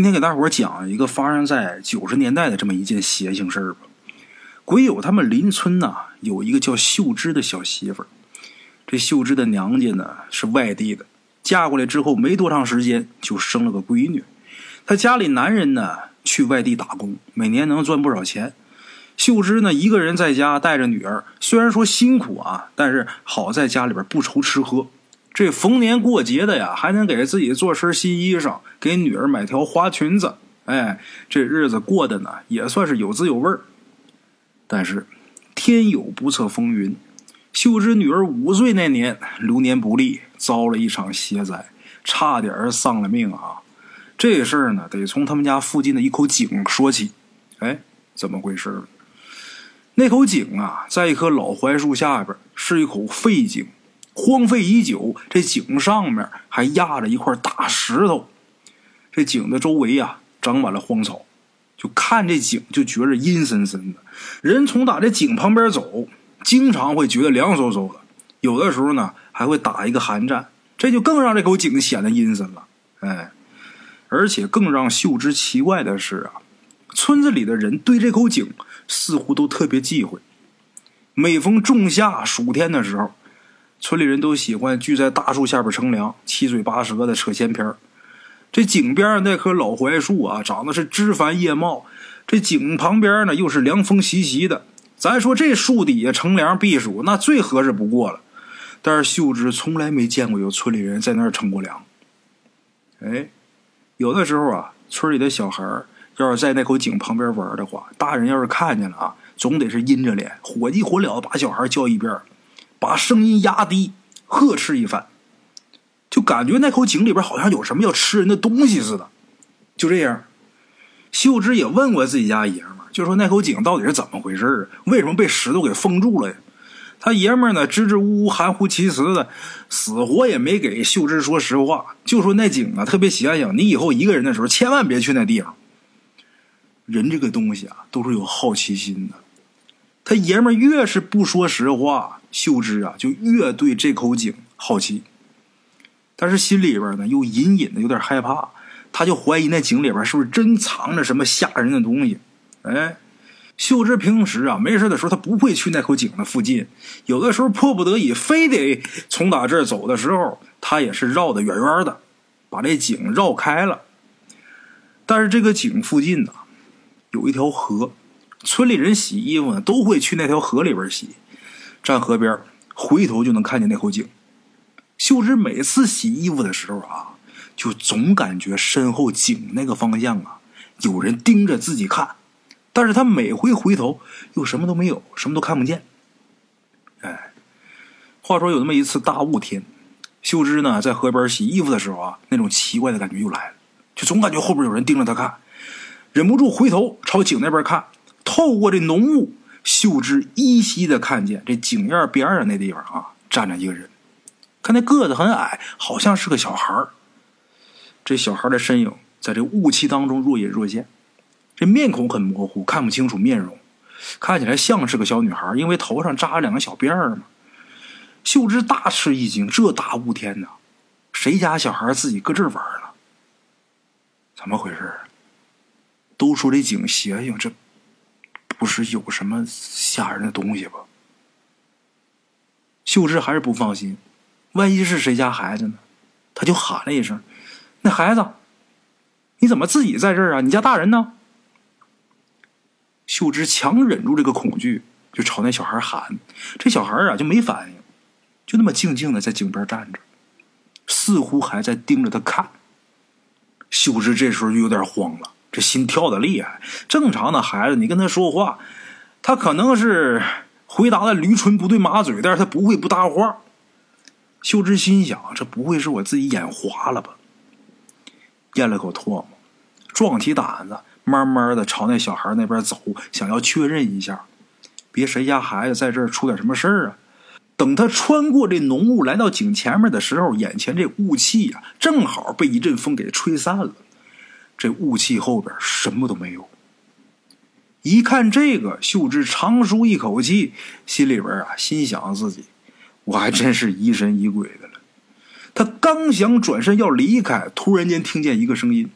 今天给大伙讲一个发生在九十年代的这么一件邪性事儿吧。鬼友他们邻村呢有一个叫秀芝的小媳妇儿，这秀芝的娘家呢是外地的，嫁过来之后没多长时间就生了个闺女。她家里男人呢去外地打工，每年能赚不少钱。秀芝呢一个人在家带着女儿，虽然说辛苦啊，但是好在家里边不愁吃喝。这逢年过节的呀，还能给自己做身新衣裳，给女儿买条花裙子。哎，这日子过得呢，也算是有滋有味儿。但是天有不测风云，秀芝女儿五岁那年流年不利，遭了一场邪灾，差点丧了命啊！这事儿呢，得从他们家附近的一口井说起。哎，怎么回事？那口井啊，在一棵老槐树下边，是一口废井。荒废已久，这井上面还压着一块大石头。这井的周围呀，长满了荒草，就看这井就觉着阴森森的。人从打这井旁边走，经常会觉得凉飕飕的，有的时候呢还会打一个寒战。这就更让这口井显得阴森了。哎，而且更让秀芝奇怪的是啊，村子里的人对这口井似乎都特别忌讳。每逢仲夏暑天的时候。村里人都喜欢聚在大树下边乘凉，七嘴八舌的扯闲篇这井边那棵老槐树啊，长得是枝繁叶茂。这井旁边呢，又是凉风习习的。咱说这树底下乘凉避暑，那最合适不过了。但是秀芝从来没见过有村里人在那儿乘过凉。哎，有的时候啊，村里的小孩要是在那口井旁边玩的话，大人要是看见了啊，总得是阴着脸，火急火燎的把小孩叫一边把声音压低，呵斥一番，就感觉那口井里边好像有什么要吃人的东西似的。就这样，秀芝也问过自己家爷们儿，就说那口井到底是怎么回事啊？为什么被石头给封住了呀？他爷们儿呢，支支吾吾、含糊其辞的，死活也没给秀芝说实话，就说那井啊特别邪性，你以后一个人的时候千万别去那地方。人这个东西啊，都是有好奇心的。他爷们越是不说实话。秀芝啊，就越对这口井好奇，但是心里边呢又隐隐的有点害怕，他就怀疑那井里边是不是真藏着什么吓人的东西。哎，秀芝平时啊没事的时候，他不会去那口井的附近，有的时候迫不得已非得从打这儿走的时候，他也是绕得远远的，把这井绕开了。但是这个井附近呢，有一条河，村里人洗衣服呢都会去那条河里边洗。站河边，回头就能看见那口井。秀芝每次洗衣服的时候啊，就总感觉身后井那个方向啊，有人盯着自己看。但是他每回回头，又什么都没有，什么都看不见。哎，话说有那么一次大雾天，秀芝呢在河边洗衣服的时候啊，那种奇怪的感觉又来了，就总感觉后边有人盯着她看，忍不住回头朝井那边看，透过这浓雾。秀芝依稀的看见这井沿边上那地方啊，站着一个人，看那个子很矮，好像是个小孩这小孩的身影在这雾气当中若隐若现，这面孔很模糊，看不清楚面容，看起来像是个小女孩，因为头上扎了两个小辫儿嘛。秀芝大吃一惊，这大雾天呐，谁家小孩自己搁这玩呢？怎么回事都说这井邪性，这。不是有什么吓人的东西吧？秀芝还是不放心，万一是谁家孩子呢？他就喊了一声：“那孩子，你怎么自己在这儿啊？你家大人呢？”秀芝强忍住这个恐惧，就朝那小孩喊。这小孩啊就没反应，就那么静静的在井边站着，似乎还在盯着他看。秀芝这时候就有点慌了。这心跳的厉害，正常的孩子，你跟他说话，他可能是回答的驴唇不对马嘴，但是他不会不搭话。秀芝心想，这不会是我自己眼花了吧？咽了口唾沫，壮起胆子，慢慢的朝那小孩那边走，想要确认一下，别谁家孩子在这儿出点什么事儿啊？等他穿过这浓雾来到井前面的时候，眼前这雾气呀，正好被一阵风给吹散了。这雾气后边什么都没有。一看这个，秀芝长舒一口气，心里边啊，心想自己，我还真是疑神疑鬼的了。他刚想转身要离开，突然间听见一个声音：“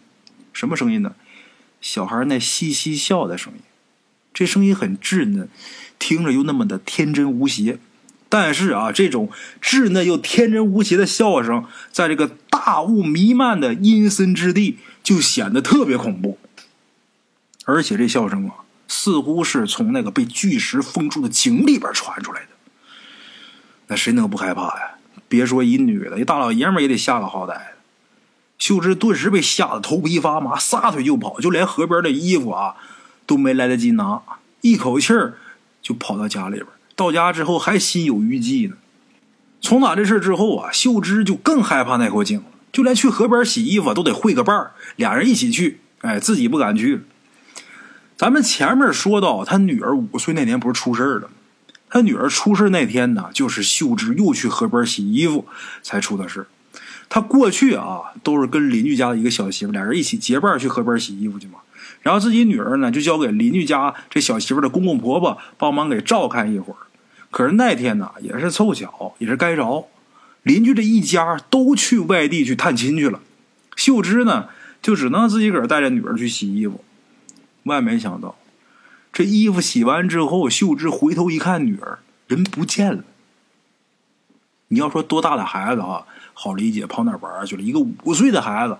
什么声音呢？小孩那嘻嘻笑的声音。这声音很稚嫩，听着又那么的天真无邪。但是啊，这种稚嫩又天真无邪的笑声，在这个大雾弥漫的阴森之地，就显得特别恐怖。而且这笑声啊，似乎是从那个被巨石封住的井里边传出来的。那谁能不害怕呀？别说一女的，一大老爷们也得吓个好歹。秀芝顿时被吓得头皮发麻，撒腿就跑，就连河边的衣服啊都没来得及拿，一口气儿就跑到家里边。到家之后还心有余悸呢。从打这事之后啊，秀芝就更害怕那口井了，就连去河边洗衣服都得会个伴儿，俩人一起去。哎，自己不敢去。咱们前面说到，他女儿五岁那年不是出事了？他女儿出事那天呢，就是秀芝又去河边洗衣服才出的事。他过去啊，都是跟邻居家的一个小媳妇俩人一起结伴去河边洗衣服去嘛。然后自己女儿呢，就交给邻居家这小媳妇的公公婆婆帮忙给照看一会儿。可是那天呢，也是凑巧，也是该着，邻居这一家都去外地去探亲去了。秀芝呢，就只能自己个儿带着女儿去洗衣服。万没想到，这衣服洗完之后，秀芝回头一看，女儿人不见了。你要说多大的孩子哈，好理解，跑哪儿玩去了？一个五岁的孩子，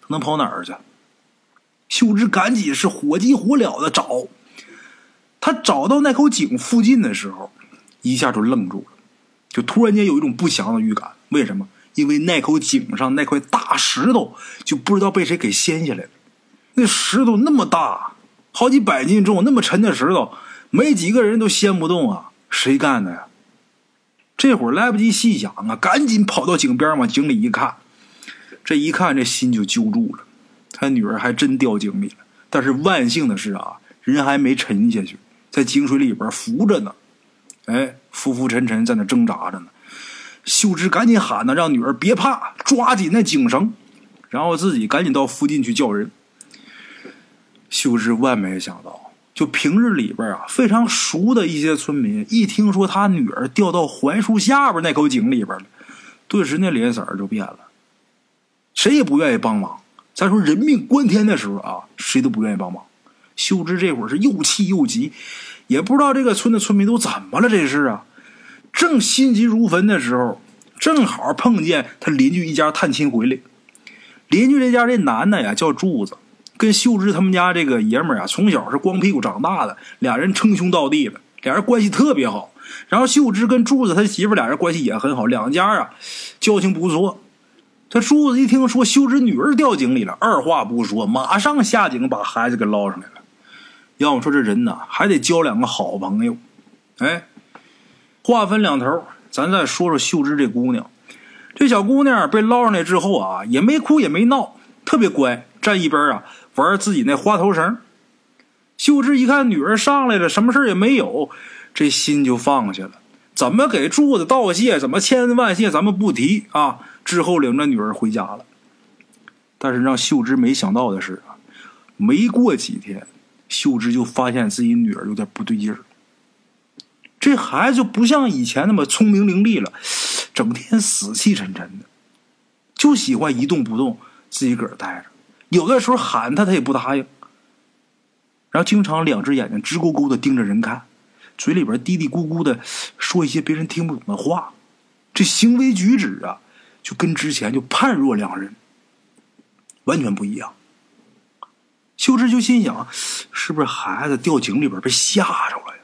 他能跑哪儿去？秀芝赶紧是火急火燎的找，他找到那口井附近的时候，一下就愣住了，就突然间有一种不祥的预感。为什么？因为那口井上那块大石头，就不知道被谁给掀下来了。那石头那么大，好几百斤重，那么沉的石头，没几个人都掀不动啊！谁干的呀？这会儿来不及细想啊，赶紧跑到井边往井里一看，这一看这心就揪住了。他女儿还真掉井里了，但是万幸的是啊，人还没沉下去，在井水里边浮着呢。哎，浮浮沉沉在那挣扎着呢。秀芝赶紧喊呢，让女儿别怕，抓紧那井绳，然后自己赶紧到附近去叫人。秀芝万没想到，就平日里边啊非常熟的一些村民，一听说他女儿掉到槐树下边那口井里边了，顿时那脸色就变了，谁也不愿意帮忙。再说人命关天的时候啊，谁都不愿意帮忙。秀芝这会儿是又气又急，也不知道这个村的村民都怎么了。这是啊，正心急如焚的时候，正好碰见他邻居一家探亲回来。邻居这家这男的呀叫柱子，跟秀芝他们家这个爷们儿啊，从小是光屁股长大的，俩人称兄道弟的，俩人关系特别好。然后秀芝跟柱子他媳妇俩人关系也很好，两家啊交情不错。这柱子一听说秀芝女儿掉井里了，二话不说，马上下井把孩子给捞上来了。要么说这人呐，还得交两个好朋友。哎，话分两头，咱再说说秀芝这姑娘。这小姑娘被捞上来之后啊，也没哭也没闹，特别乖，站一边啊玩自己那花头绳。秀芝一看女儿上来了，什么事也没有，这心就放下了。怎么给柱子道谢？怎么千恩万谢？咱们不提啊。之后领着女儿回家了，但是让秀芝没想到的是啊，没过几天，秀芝就发现自己女儿有点不对劲儿。这孩子就不像以前那么聪明伶俐了，整天死气沉沉的，就喜欢一动不动，自己个儿待着。有的时候喊他，他也不答应。然后经常两只眼睛直勾勾的盯着人看，嘴里边嘀嘀咕咕的说一些别人听不懂的话，这行为举止啊。就跟之前就判若两人，完全不一样。秀芝就心想，是不是孩子掉井里边被吓着了呀？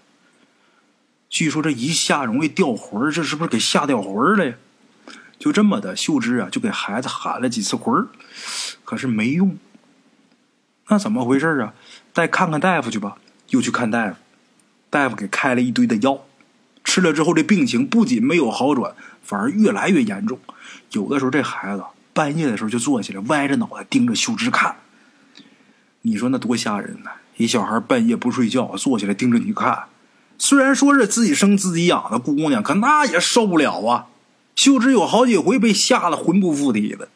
据说这一吓容易掉魂这是不是给吓掉魂了呀？就这么的，秀芝啊，就给孩子喊了几次魂可是没用。那怎么回事啊？再看看大夫去吧。又去看大夫，大夫给开了一堆的药，吃了之后，这病情不仅没有好转，反而越来越严重。有的时候，这孩子半夜的时候就坐起来，歪着脑袋盯着秀芝看。你说那多吓人呢！一小孩半夜不睡觉，坐起来盯着你看。虽然说是自己生自己养的姑娘，可那也受不了啊！秀芝有好几回被吓得魂不附体的。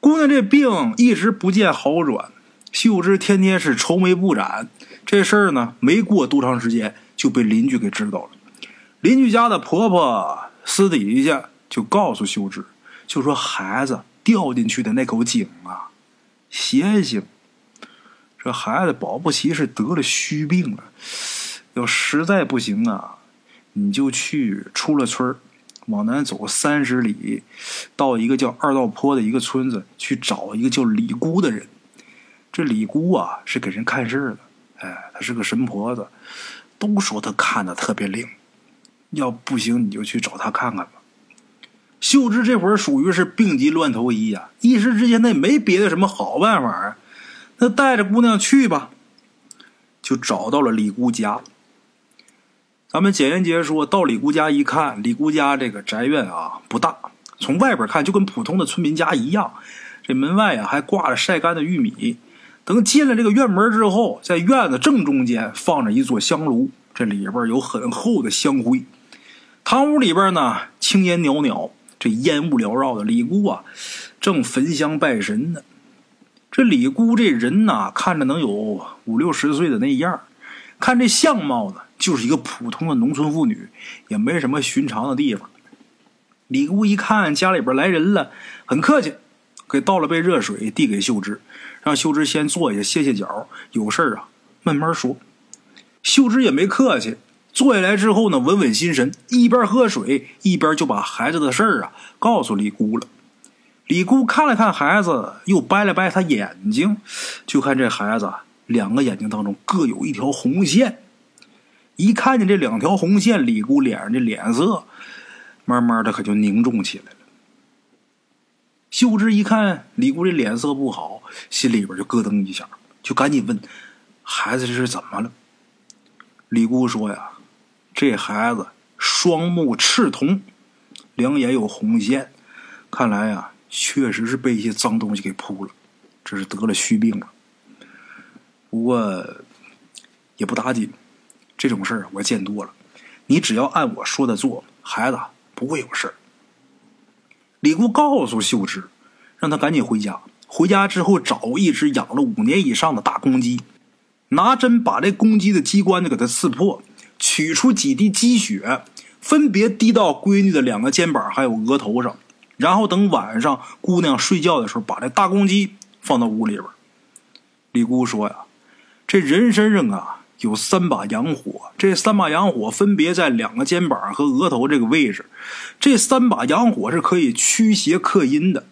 姑娘这病一直不见好转，秀芝天天是愁眉不展。这事儿呢，没过多长时间就被邻居给知道了。邻居家的婆婆私底下。就告诉秀芝，就说孩子掉进去的那口井啊，邪性。这孩子保不齐是得了虚病了，要实在不行啊，你就去出了村往南走三十里，到一个叫二道坡的一个村子去找一个叫李姑的人。这李姑啊是给人看事的，哎，她是个神婆子，都说她看的特别灵。要不行你就去找她看看吧。秀芝这会儿属于是病急乱投医呀，一时之间那也没别的什么好办法啊。那带着姑娘去吧，就找到了李姑家。咱们简言结说到李姑家一看，李姑家这个宅院啊不大，从外边看就跟普通的村民家一样。这门外啊还挂着晒干的玉米。等进了这个院门之后，在院子正中间放着一座香炉，这里边有很厚的香灰。堂屋里边呢青烟袅袅，这烟雾缭绕的。李姑啊正焚香拜神呢。这李姑这人呐，看着能有五六十岁的那样看这相貌呢，就是一个普通的农村妇女，也没什么寻常的地方。李姑一看家里边来人了，很客气，给倒了杯热水递给秀芝，让秀芝先坐下歇歇脚，有事啊慢慢说。秀芝也没客气，坐下来之后呢，稳稳心神，一边喝水一边就把孩子的事儿啊告诉李姑了。李姑看了看孩子，又掰了掰他眼睛，就看这孩子两个眼睛当中各有一条红线。一看见这两条红线，李姑脸上的脸色慢慢的可就凝重起来了。秀芝一看李姑这脸色不好，心里边就咯噔一下，就赶紧问：“孩子这是怎么了？”李姑说：“呀，这孩子双目赤瞳，两眼有红线，看来呀。”确实是被一些脏东西给扑了，这是得了虚病了。不过也不打紧，这种事儿我见多了。你只要按我说的做，孩子不会有事。李姑告诉秀芝，让他赶紧回家。回家之后找一只养了五年以上的大公鸡，拿针把这公鸡的鸡冠子给它刺破，取出几滴鸡血，分别滴到闺女的两个肩膀还有额头上。然后等晚上姑娘睡觉的时候，把这大公鸡放到屋里边。李姑说呀：“这人身上啊有三把阳火，这三把阳火分别在两个肩膀和额头这个位置。这三把阳火是可以驱邪克阴的。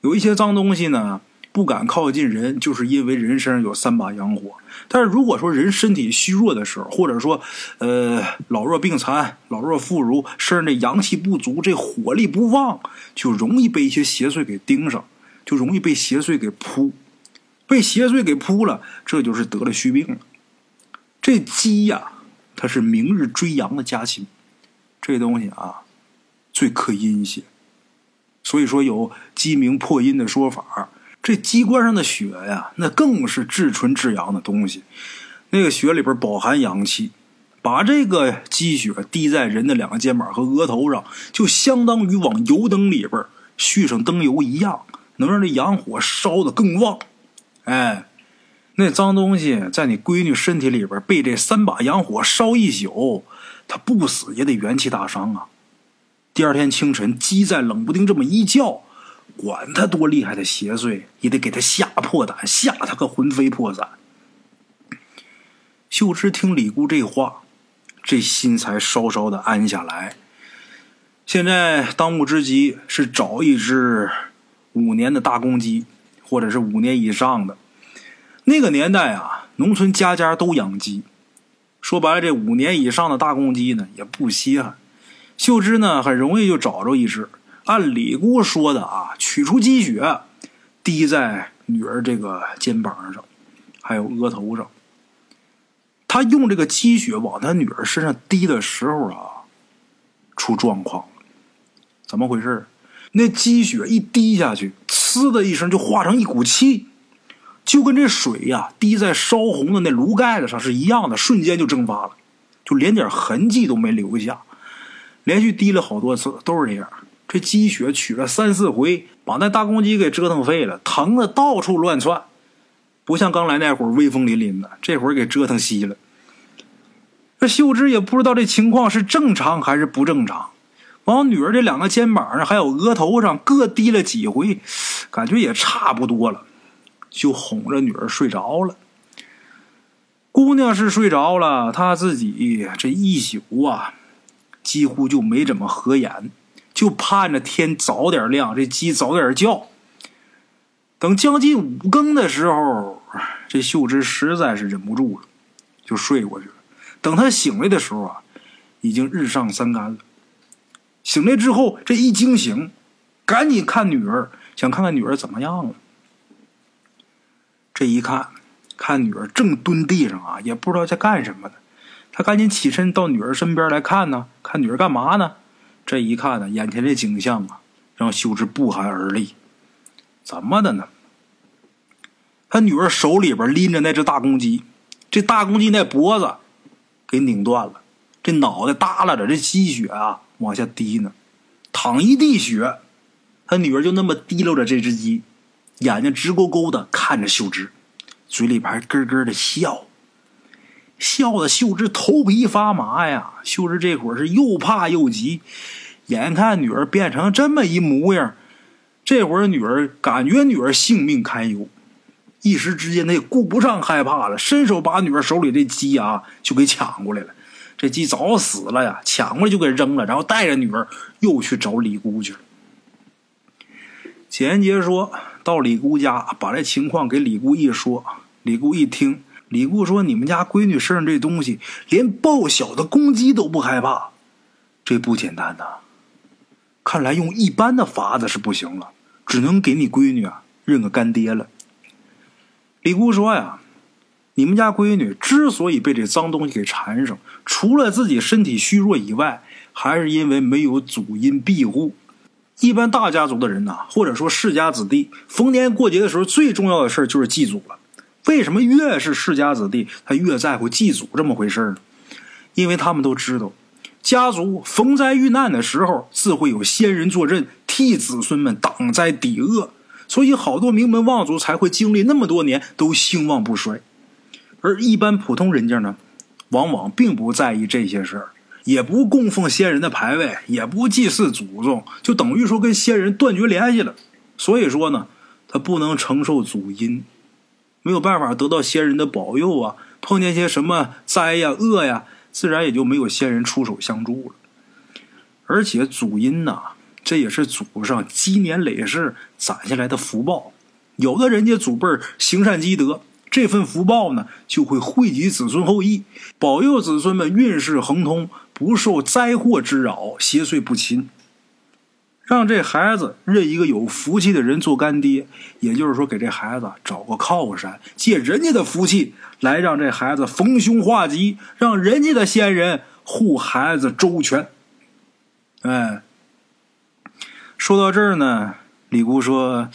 有一些脏东西呢。”不敢靠近人，就是因为人身上有三把阳火。但是如果说人身体虚弱的时候，或者说，呃，老弱病残、老弱妇孺，身上的阳气不足，这火力不旺，就容易被一些邪祟给盯上，就容易被邪祟给扑。被邪祟给扑了，这就是得了虚病了。这鸡呀，它是明日追阳的家禽，这东西啊，最克阴邪。所以说有鸡鸣破阴的说法。这鸡冠上的血呀，那更是至纯至阳的东西。那个血里边饱含阳气，把这个鸡血滴在人的两个肩膀和额头上，就相当于往油灯里边续上灯油一样，能让这阳火烧得更旺。哎，那脏东西在你闺女身体里边被这三把阳火烧一宿，她不死也得元气大伤啊。第二天清晨，鸡在冷不丁这么一叫。管他多厉害的邪祟，也得给他吓破胆，吓他个魂飞魄散。秀芝听李姑这话，这心才稍稍的安下来。现在当务之急是找一只五年的大公鸡，或者是五年以上的。那个年代啊，农村家家都养鸡，说白了，这五年以上的大公鸡呢也不稀罕。秀芝呢很容易就找着一只。按李姑说的啊，取出积雪，滴在女儿这个肩膀上，还有额头上。他用这个积雪往他女儿身上滴的时候啊，出状况了。怎么回事？那积雪一滴下去，呲的一声就化成一股气，就跟这水呀滴在烧红的那炉盖子上是一样的，瞬间就蒸发了，就连点痕迹都没留下。连续滴了好多次，都是这样。这鸡血取了三四回，把那大公鸡给折腾废了，疼的到处乱窜，不像刚来那会儿威风凛凛的，这会儿给折腾稀了。这秀芝也不知道这情况是正常还是不正常，往女儿这两个肩膀上还有额头上各滴了几回，感觉也差不多了。就哄着女儿睡着了。姑娘是睡着了，她自己这一宿啊，几乎就没怎么合眼，就盼着天早点亮，这鸡早点叫。等将近五更的时候，这秀芝实在是忍不住了，就睡过去了。等她醒来的时候啊，已经日上三竿了。醒来之后，这一惊醒，赶紧看女儿，想看看女儿怎么样了。这一看，看女儿正蹲地上啊，也不知道在干什么呢。他赶紧起身到女儿身边来看呢，看女儿干嘛呢？这一看呢，眼前这景象啊，让秀芝不寒而栗。怎么的呢？他女儿手里边拎着那只大公鸡，这大公鸡那脖子给拧断了，这脑袋耷拉着，这鸡血啊。往下滴呢，淌一地血。他女儿就那么提溜着这只鸡，眼睛直勾勾的看着秀芝，嘴里边还咯咯的笑，笑的秀芝头皮发麻呀。秀芝这会儿是又怕又急，眼看女儿变成这么一模样，这会儿女儿感觉女儿性命堪忧，一时之间他也顾不上害怕了，伸手把女儿手里这鸡啊就给抢过来了。这鸡早死了呀，抢过来就给扔了，然后带着女儿又去找李姑去了。简杰说到李姑家，把这情况给李姑一说，李姑一听，李固说：“你们家闺女身上这东西，连报小的公鸡都不害怕，这不简单呐！看来用一般的法子是不行了，只能给你闺女啊认个干爹了。”李固说呀。你们家闺女之所以被这脏东西给缠上，除了自己身体虚弱以外，还是因为没有祖荫庇护。一般大家族的人呐，或者说世家子弟，逢年过节的时候，最重要的事就是祭祖了。为什么越是世家子弟，他越在乎祭祖这么回事呢？因为他们都知道，家族逢灾遇难的时候，自会有先人坐镇，替子孙们挡灾抵恶，所以好多名门望族才会经历那么多年都兴旺不衰。而一般普通人家呢，往往并不在意这些事儿，也不供奉先人的牌位，也不祭祀祖宗，就等于说跟先人断绝联系了。所以说呢，他不能承受祖荫，没有办法得到先人的保佑啊。碰见些什么灾呀、恶呀，自然也就没有先人出手相助了。而且祖荫呐，这也是祖上积年累世攒下来的福报，有的人家祖辈行善积德。这份福报呢，就会惠及子孙后裔，保佑子孙们运势亨通，不受灾祸之扰，邪祟不侵。让这孩子认一个有福气的人做干爹，也就是说，给这孩子找个靠山，借人家的福气来让这孩子逢凶化吉，让人家的先人护孩子周全。哎，说到这儿呢，李姑说：“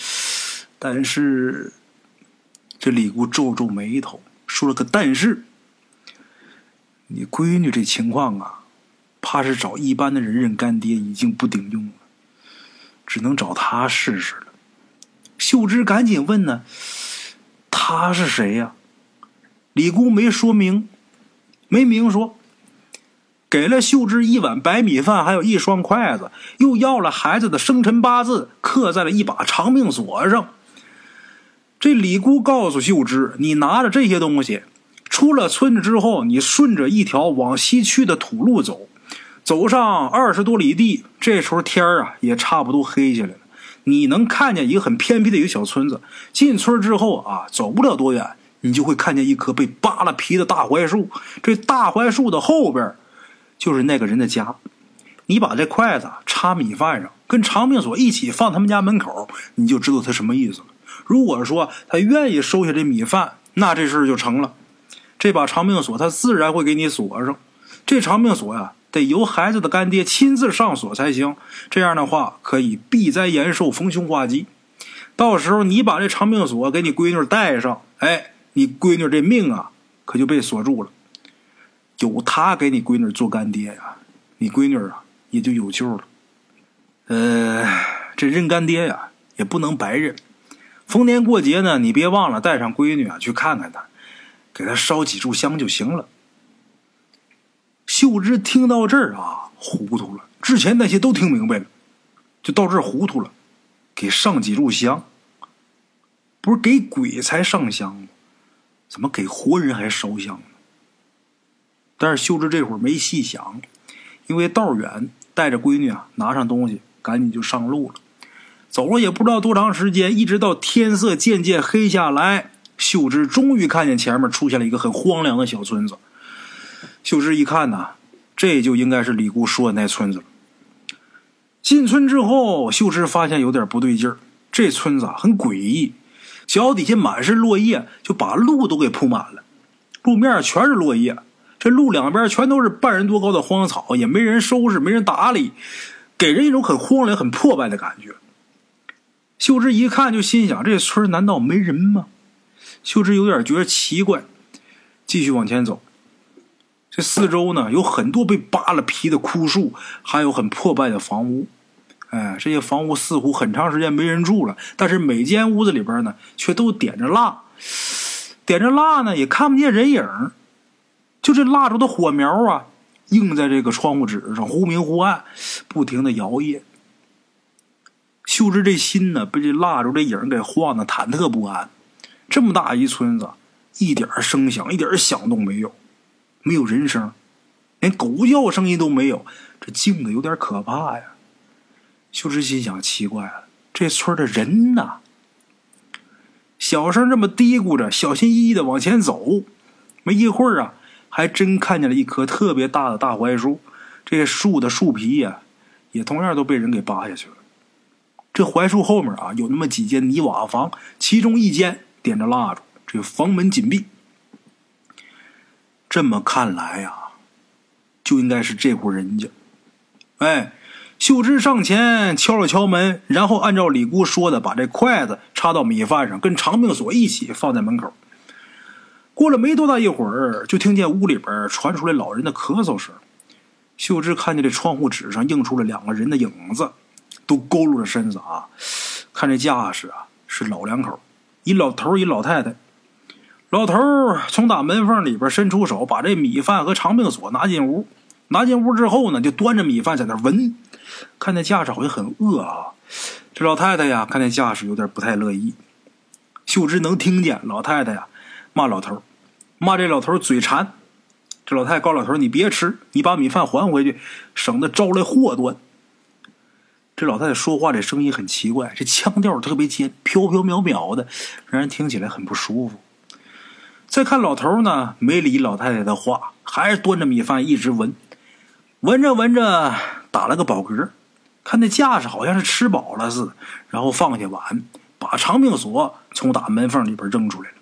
但是。”这李姑皱皱眉头，说了个“但是”。你闺女这情况啊，怕是找一般的人认干爹已经不顶用了，只能找他试试了。秀芝赶紧问呢：“他是谁呀？”李姑没说明，没明说，给了秀芝一碗白米饭，还有一双筷子，又要了孩子的生辰八字，刻在了一把长命锁上。这李姑告诉秀芝：“你拿着这些东西，出了村子之后，你顺着一条往西去的土路走，走上二十多里地，这时候天啊也差不多黑下来了。你能看见一个很偏僻的一个小村子。进村之后啊，走不了多远，你就会看见一棵被扒了皮的大槐树。这大槐树的后边，就是那个人的家。你把这筷子插米饭上，跟长命锁一起放他们家门口，你就知道他什么意思了。”如果说他愿意收下这米饭，那这事就成了。这把长命锁他自然会给你锁上。这长命锁呀，得由孩子的干爹亲自上锁才行。这样的话，可以避灾延寿、逢凶化吉。到时候你把这长命锁给你闺女带上，哎，你闺女这命啊，可就被锁住了。有他给你闺女做干爹呀，你闺女啊也就有救了。呃，这认干爹呀，也不能白认。逢年过节呢，你别忘了带上闺女啊去看看她，给她烧几炷香就行了。秀芝听到这儿啊，糊涂了，之前那些都听明白了，就到这儿糊涂了，给上几炷香。不是给鬼才上香吗？怎么给活人还烧香呢？但是秀芝这会儿没细想，因为道远，带着闺女啊，拿上东西，赶紧就上路了。走了也不知道多长时间，一直到天色渐渐黑下来，秀芝终于看见前面出现了一个很荒凉的小村子。秀芝一看呐，这就应该是李姑说的那村子了。进村之后，秀芝发现有点不对劲儿，这村子很诡异，脚底下满是落叶，就把路都给铺满了，路面全是落叶。这路两边全都是半人多高的荒草，也没人收拾，没人打理，给人一种很荒凉、很破败的感觉。秀芝一看就心想：这村难道没人吗？秀芝有点觉得奇怪，继续往前走。这四周呢，有很多被扒了皮的枯树，还有很破败的房屋。哎，这些房屋似乎很长时间没人住了，但是每间屋子里边呢，却都点着蜡，点着蜡呢，也看不见人影。就这蜡烛的火苗啊，映在这个窗户纸上，忽明忽暗，不停的摇曳。秀芝这心呢，被这蜡烛这影给晃得忐忑不安。这么大一村子，一点声响，一点响动没有，没有人声，连狗叫声音都没有，这静的有点可怕呀。秀芝心想：奇怪了，这村的人呢？小声这么嘀咕着，小心翼翼的往前走。没一会儿啊。还真看见了一棵特别大的大槐树，这树的树皮呀，也同样都被人给扒下去了。这槐树后面啊，有那么几间泥瓦房，其中一间点着蜡烛，这房门紧闭。这么看来呀，就应该是这户人家。哎，秀芝上前敲了敲门，然后按照李姑说的，把这筷子插到米饭上，跟长命锁一起放在门口。过了没多大一会儿，就听见屋里边传出来老人的咳嗽声。秀芝看见这窗户纸上映出了两个人的影子，都佝偻着身子啊，看这架势啊，是老两口，一老头一老太太。老头从打门缝里边伸出手，把这米饭和长命锁拿进屋。拿进屋之后呢，就端着米饭在那闻，看那架势好像很饿啊。这老太太呀，看那架势有点不太乐意。秀芝能听见老太太呀骂老头。骂这老头嘴馋，这老太太告老头：“你别吃，你把米饭还回去，省得招来祸端。”这老太太说话这声音很奇怪，这腔调特别尖，飘飘渺渺的，让人听起来很不舒服。再看老头呢，没理老太太的话，还是端着米饭一直闻，闻着闻着打了个饱嗝，看那架势好像是吃饱了似的，然后放下碗，把长命锁从打门缝里边扔出来了。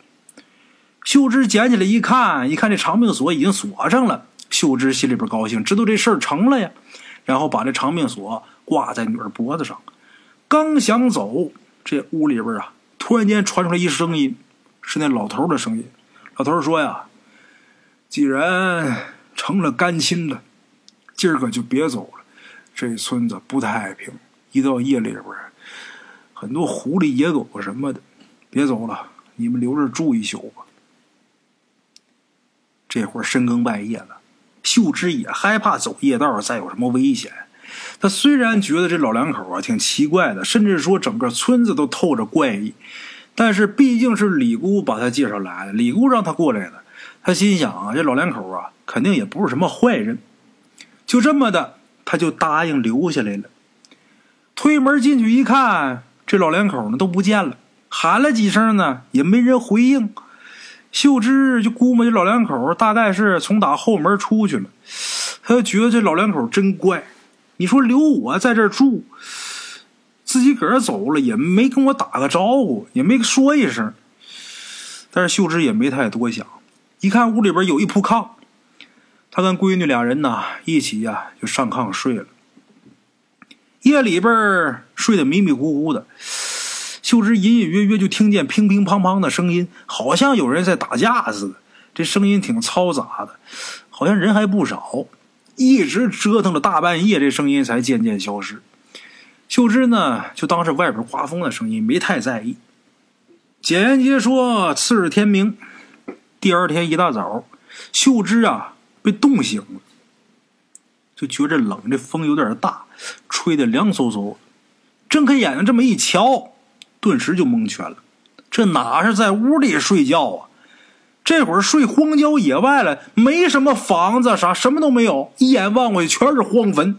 秀芝捡起来一看，一看这长命锁已经锁上了。秀芝心里边高兴，知道这事儿成了呀。然后把这长命锁挂在女儿脖子上，刚想走，这屋里边啊，突然间传出来一声音，是那老头的声音。老头说呀：“既然成了干亲了，今儿个就别走了。这村子不太平，一到夜里边，很多狐狸、野狗什么的，别走了，你们留着住一宿吧。”这会儿深更半夜了，秀芝也害怕走夜道再有什么危险。他虽然觉得这老两口啊挺奇怪的，甚至说整个村子都透着怪异，但是毕竟是李姑把他介绍来的，李姑让他过来的，他心想啊，这老两口啊肯定也不是什么坏人，就这么的，他就答应留下来了。推门进去一看，这老两口呢都不见了，喊了几声呢也没人回应。秀芝就估摸这老两口大概是从打后门出去了，他就觉得这老两口真怪。你说留我在这住，自己个儿走了也没跟我打个招呼，也没说一声。但是秀芝也没太多想，一看屋里边有一铺炕，她跟闺女俩人呐一起呀就上炕睡了。夜里边睡得迷迷糊糊的。秀芝隐隐约约就听见乒乒乓乓的声音，好像有人在打架似的。这声音挺嘈杂的，好像人还不少。一直折腾了大半夜，这声音才渐渐消失。秀芝呢，就当是外边刮风的声音，没太在意。简言杰说，次日天明，第二天一大早，秀芝啊被冻醒了，就觉着冷，这风有点大，吹得凉飕飕。睁开眼睛，这么一瞧。顿时就蒙圈了，这哪是在屋里睡觉啊？这会儿睡荒郊野外了，没什么房子啥，什么都没有，一眼望过去全是荒坟。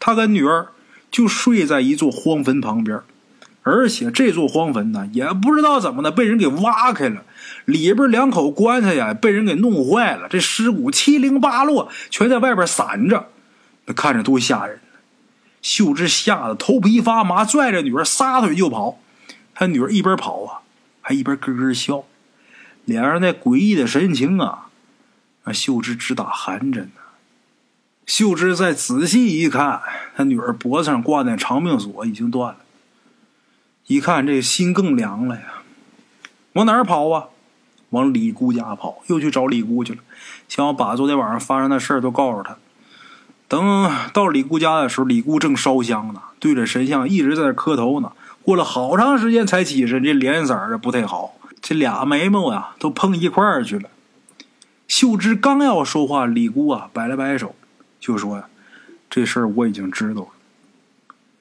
他跟女儿就睡在一座荒坟旁边，而且这座荒坟呢，也不知道怎么的被人给挖开了，里边两口棺材呀被人给弄坏了，这尸骨七零八落，全在外边散着，那看着多吓人呢。秀芝吓得头皮发麻，拽着女儿撒腿就跑。他女儿一边跑啊，还一边咯咯笑。脸上那诡异的神情啊，让秀芝直打寒颤呢。秀芝再仔细一看，他女儿脖子上挂的长命锁已经断了。一看这心更凉了呀！往哪儿跑啊？往李姑家跑，又去找李姑去了，想要把昨天晚上发生的事儿都告诉他。等到李姑家的时候，李姑正烧香呢，对着神像一直在那磕头呢。过了好长时间才起身，这脸色儿不太好。这俩眉毛啊，都碰一块儿去了。秀芝刚要说话，李姑啊摆了摆手，就说：“呀，这事儿我已经知道了。”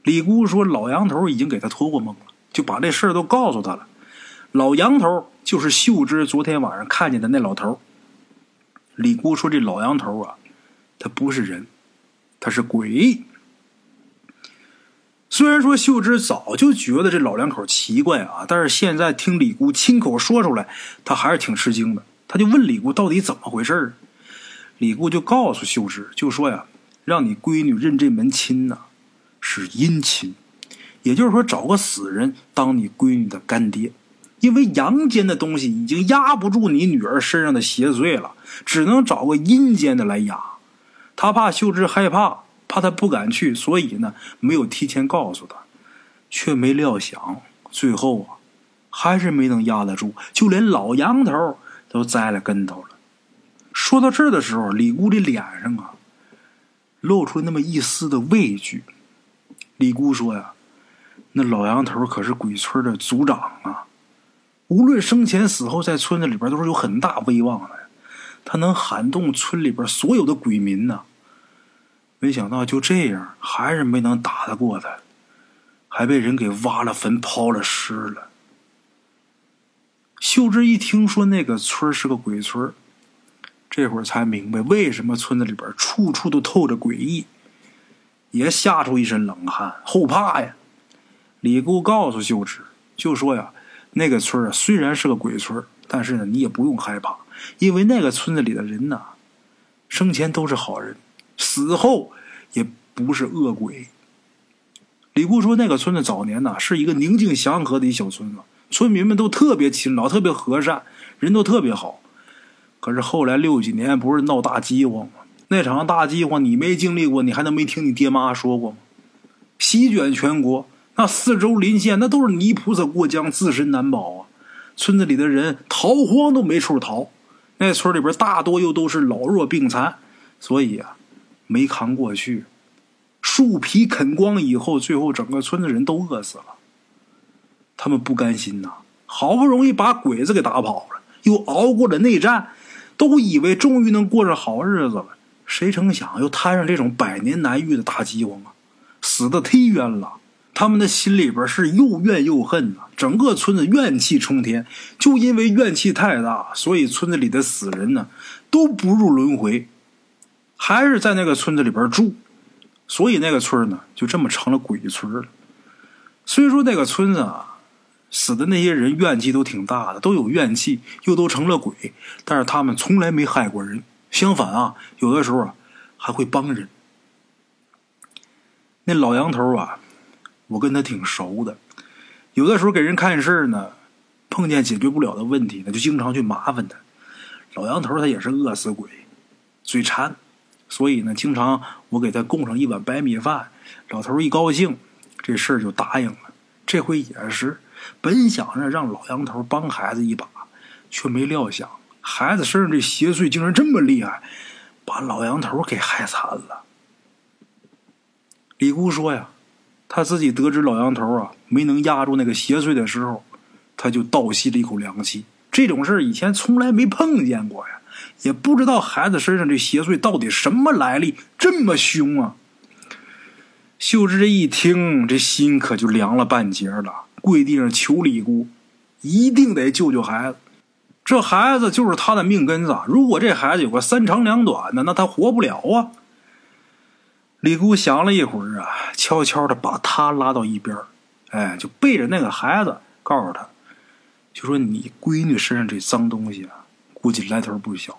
李姑说：“老杨头已经给他托过梦了，就把这事儿都告诉他了。老杨头就是秀芝昨天晚上看见的那老头。”李姑说：“这老杨头啊，他不是人，他是鬼。”虽然说秀芝早就觉得这老两口奇怪啊，但是现在听李姑亲口说出来，她还是挺吃惊的。她就问李姑到底怎么回事李固就告诉秀芝，就说呀，让你闺女认这门亲呢，是阴亲，也就是说找个死人当你闺女的干爹，因为阳间的东西已经压不住你女儿身上的邪祟了，只能找个阴间的来压。他怕秀芝害怕。怕他不敢去，所以呢没有提前告诉他，却没料想最后啊还是没能压得住，就连老杨头都栽了跟头了。说到这儿的时候，李姑的脸上啊露出那么一丝的畏惧。李姑说呀：“那老杨头可是鬼村的族长啊，无论生前死后，在村子里边都是有很大威望的，他能喊动村里边所有的鬼民呢。”没想到就这样，还是没能打得过他，还被人给挖了坟、抛了尸了。秀芝一听说那个村是个鬼村，这会儿才明白为什么村子里边处处都透着诡异，也吓出一身冷汗，后怕呀。李固告诉秀芝，就说呀，那个村啊虽然是个鬼村，但是呢你也不用害怕，因为那个村子里的人呐，生前都是好人。死后也不是恶鬼。李固说：“那个村子早年呢，是一个宁静祥和的一小村子，村民们都特别勤劳，特别和善，人都特别好。可是后来六几年不是闹大饥荒吗？那场大饥荒你没经历过，你还能没听你爹妈说过吗？席卷全国，那四周邻县那都是泥菩萨过江，自身难保啊！村子里的人逃荒都没处逃，那村里边大多又都是老弱病残，所以啊。”没扛过去，树皮啃光以后，最后整个村子人都饿死了。他们不甘心呐，好不容易把鬼子给打跑了，又熬过了内战，都以为终于能过上好日子了。谁成想又摊上这种百年难遇的大饥荒啊！死的忒冤了，他们的心里边是又怨又恨呐，整个村子怨气冲天。就因为怨气太大，所以村子里的死人呢都不入轮回。还是在那个村子里边住，所以那个村呢就这么成了鬼村了。虽说那个村子啊，死的那些人怨气都挺大的，都有怨气，又都成了鬼，但是他们从来没害过人。相反啊，有的时候啊还会帮人。那老杨头啊，我跟他挺熟的，有的时候给人看事呢，碰见解决不了的问题呢，就经常去麻烦他。老杨头他也是饿死鬼，嘴馋。所以呢，经常我给他供上一碗白米饭，老头一高兴，这事儿就答应了。这回也是，本想着让老杨头帮孩子一把，却没料想孩子身上这邪祟竟然这么厉害，把老杨头给害惨了。李姑说呀，他自己得知老杨头啊没能压住那个邪祟的时候，他就倒吸了一口凉气。这种事以前从来没碰见过呀。也不知道孩子身上这邪祟到底什么来历，这么凶啊！秀芝这一听，这心可就凉了半截了，跪地上求李姑，一定得救救孩子。这孩子就是他的命根子，如果这孩子有个三长两短的，那他活不了啊。李姑想了一会儿啊，悄悄的把他拉到一边哎，就背着那个孩子，告诉他，就说你闺女身上这脏东西啊，估计来头不小，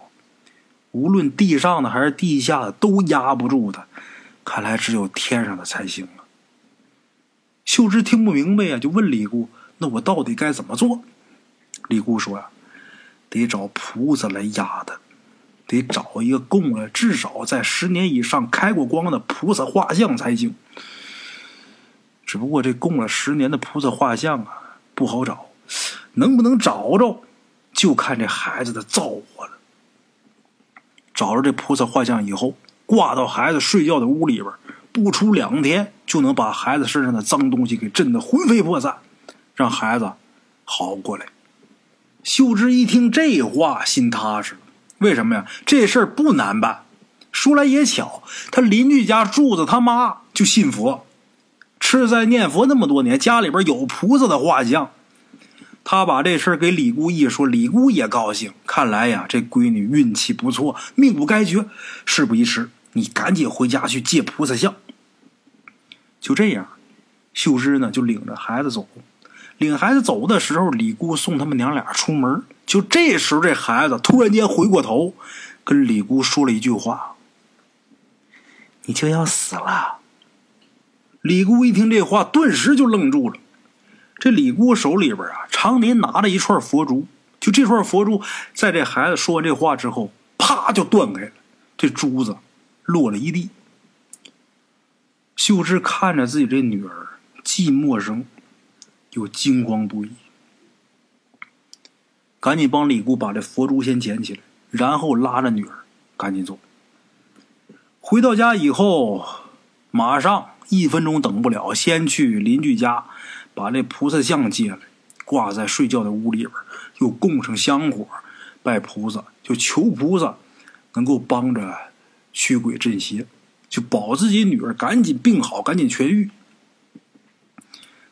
无论地上的还是地下的都压不住他，看来只有天上的才行。秀芝听不明白呀，就问李固：“那我到底该怎么做？”李固说：“呀。”得找菩萨来压他，得找一个供了至少在十年以上开过光的菩萨画像才行。只不过这供了十年的菩萨画像啊，不好找，能不能找着，就看这孩子的造化了。找着这菩萨画像以后，挂到孩子睡觉的屋里边，不出两天就能把孩子身上的脏东西给震得魂飞魄散，让孩子好过来。秀芝一听这话，心踏实了。为什么呀？这事儿不难办。说来也巧，他邻居家柱子他妈就信佛，吃斋念佛那么多年，家里边有菩萨的画像。他把这事儿给李姑一说，李姑也高兴。看来呀，这闺女运气不错，命不该绝。事不宜迟，你赶紧回家去借菩萨像。就这样，秀芝呢就领着孩子走。领孩子走的时候，李姑送他们娘俩出门。就这时候，这孩子突然间回过头，跟李姑说了一句话：“你就要死了。”李姑一听这话，顿时就愣住了。这李姑手里边啊，常年拿着一串佛珠。就这串佛珠，在这孩子说完这话之后，啪就断开了，这珠子落了一地。秀芝看着自己这女儿，既陌生。又惊慌不已，赶紧帮李姑把这佛珠先捡起来，然后拉着女儿赶紧走。回到家以后，马上一分钟等不了，先去邻居家把这菩萨像借来，挂在睡觉的屋里边，又供上香火，拜菩萨，就求菩萨能够帮着驱鬼镇邪，就保自己女儿赶紧病好，赶紧痊愈。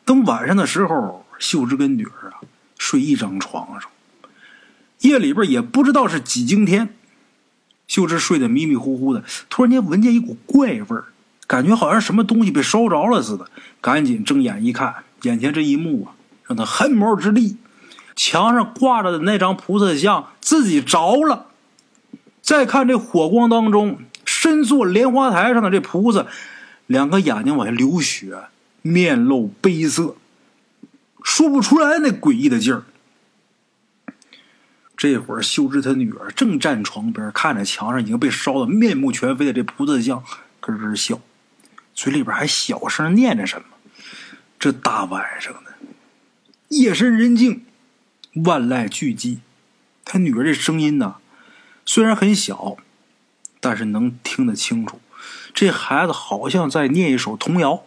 等晚上的时候，秀芝跟女儿啊睡一张床上，夜里边也不知道是几经天，秀芝睡得迷迷糊糊的，突然间闻见一股怪味儿，感觉好像什么东西被烧着了似的，赶紧睁眼一看，眼前这一幕啊，让他汗毛直立。墙上挂着的那张菩萨像自己着了，再看这火光当中，身坐莲花台上的这菩萨，两个眼睛往下流血。面露悲色，说不出来那诡异的劲儿。这会儿，秀芝她女儿正站床边，看着墙上已经被烧得面目全非的这菩萨像，咯咯笑，嘴里边还小声念着什么。这大晚上的，夜深人静，万籁俱寂，他女儿这声音呢，虽然很小，但是能听得清楚。这孩子好像在念一首童谣。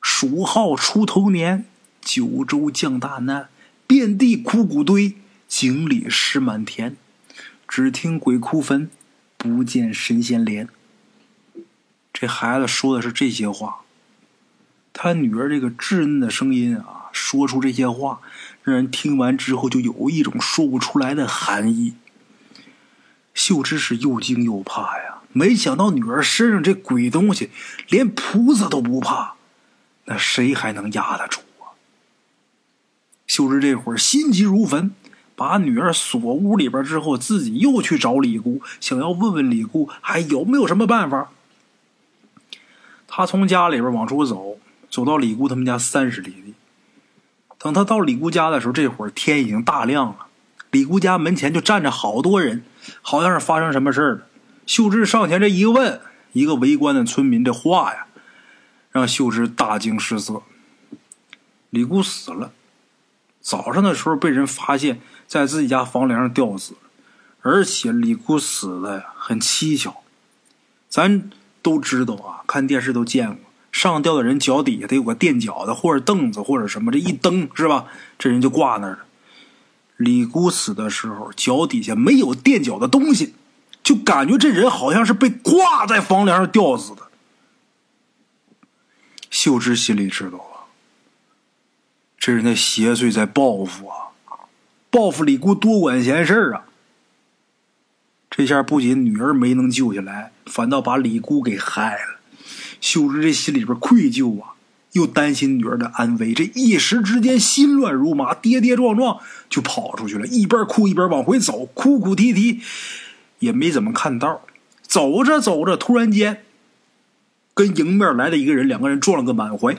鼠号出头年，九州降大难，遍地枯骨堆，井里尸满田。只听鬼哭坟，不见神仙怜。这孩子说的是这些话，他女儿这个稚嫩的声音啊，说出这些话，让人听完之后就有一种说不出来的寒意。秀芝是又惊又怕呀，没想到女儿身上这鬼东西，连菩萨都不怕。那谁还能压得住啊？秀芝这会儿心急如焚，把女儿锁屋里边之后，自己又去找李姑，想要问问李姑还有没有什么办法。他从家里边往出走，走到李姑他们家三十里地。等他到李姑家的时候，这会儿天已经大亮了。李姑家门前就站着好多人，好像是发生什么事儿了。秀芝上前这一问，一个围观的村民这话呀。让秀芝大惊失色。李姑死了，早上的时候被人发现，在自己家房梁上吊死，而且李姑死的很蹊跷。咱都知道啊，看电视都见过，上吊的人脚底下得有个垫脚的，或者凳子，或者什么，这一蹬是吧？这人就挂那儿了。李姑死的时候，脚底下没有垫脚的东西，就感觉这人好像是被挂在房梁上吊死的。秀芝心里知道啊，这是那邪祟在报复啊！报复李姑多管闲事啊！这下不仅女儿没能救下来，反倒把李姑给害了。秀芝这心里边愧疚啊，又担心女儿的安危，这一时之间心乱如麻，跌跌撞撞就跑出去了，一边哭一边往回走，哭哭啼啼，也没怎么看道。走着走着，突然间跟迎面来了一个人，两个人撞了个满怀。